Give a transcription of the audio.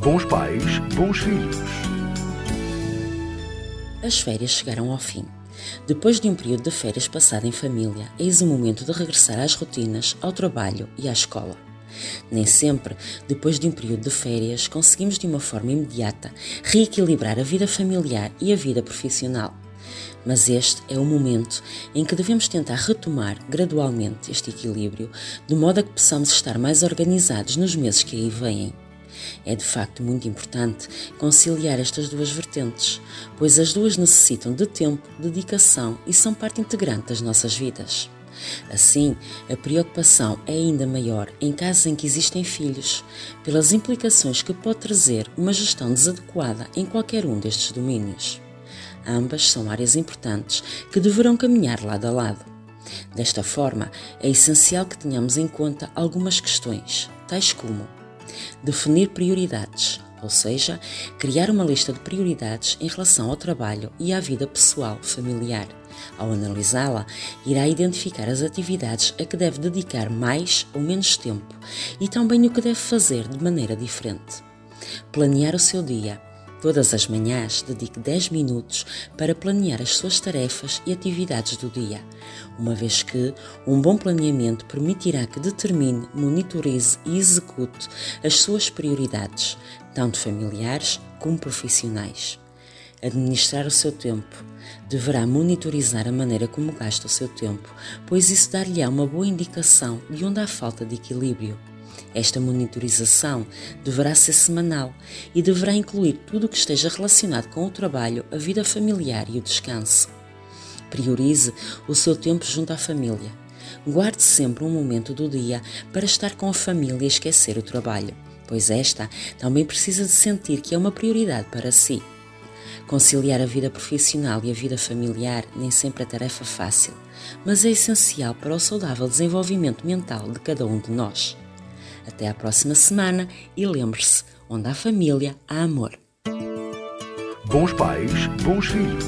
Bons pais, bons filhos. As férias chegaram ao fim. Depois de um período de férias passado em família, eis o momento de regressar às rotinas, ao trabalho e à escola. Nem sempre, depois de um período de férias, conseguimos de uma forma imediata reequilibrar a vida familiar e a vida profissional. Mas este é o momento em que devemos tentar retomar gradualmente este equilíbrio, de modo a que possamos estar mais organizados nos meses que aí vêm. É de facto muito importante conciliar estas duas vertentes, pois as duas necessitam de tempo, dedicação e são parte integrante das nossas vidas. Assim, a preocupação é ainda maior em casos em que existem filhos, pelas implicações que pode trazer uma gestão desadequada em qualquer um destes domínios. Ambas são áreas importantes que deverão caminhar lado a lado. Desta forma, é essencial que tenhamos em conta algumas questões, tais como definir prioridades, ou seja, criar uma lista de prioridades em relação ao trabalho e à vida pessoal familiar. Ao analisá-la, irá identificar as atividades a que deve dedicar mais ou menos tempo e também o que deve fazer de maneira diferente. Planear o seu dia. Todas as manhãs dedique 10 minutos para planear as suas tarefas e atividades do dia, uma vez que um bom planeamento permitirá que determine, monitorize e execute as suas prioridades, tanto familiares como profissionais. Administrar o seu tempo. Deverá monitorizar a maneira como gasta o seu tempo, pois isso dar-lhe-á uma boa indicação de onde há falta de equilíbrio. Esta monitorização deverá ser semanal e deverá incluir tudo o que esteja relacionado com o trabalho, a vida familiar e o descanso. Priorize o seu tempo junto à família. Guarde sempre um momento do dia para estar com a família e esquecer o trabalho, pois esta também precisa de sentir que é uma prioridade para si. Conciliar a vida profissional e a vida familiar nem sempre é tarefa fácil, mas é essencial para o saudável desenvolvimento mental de cada um de nós. Até à próxima semana e lembre-se: onde há família, há amor. Bons pais, bons filhos.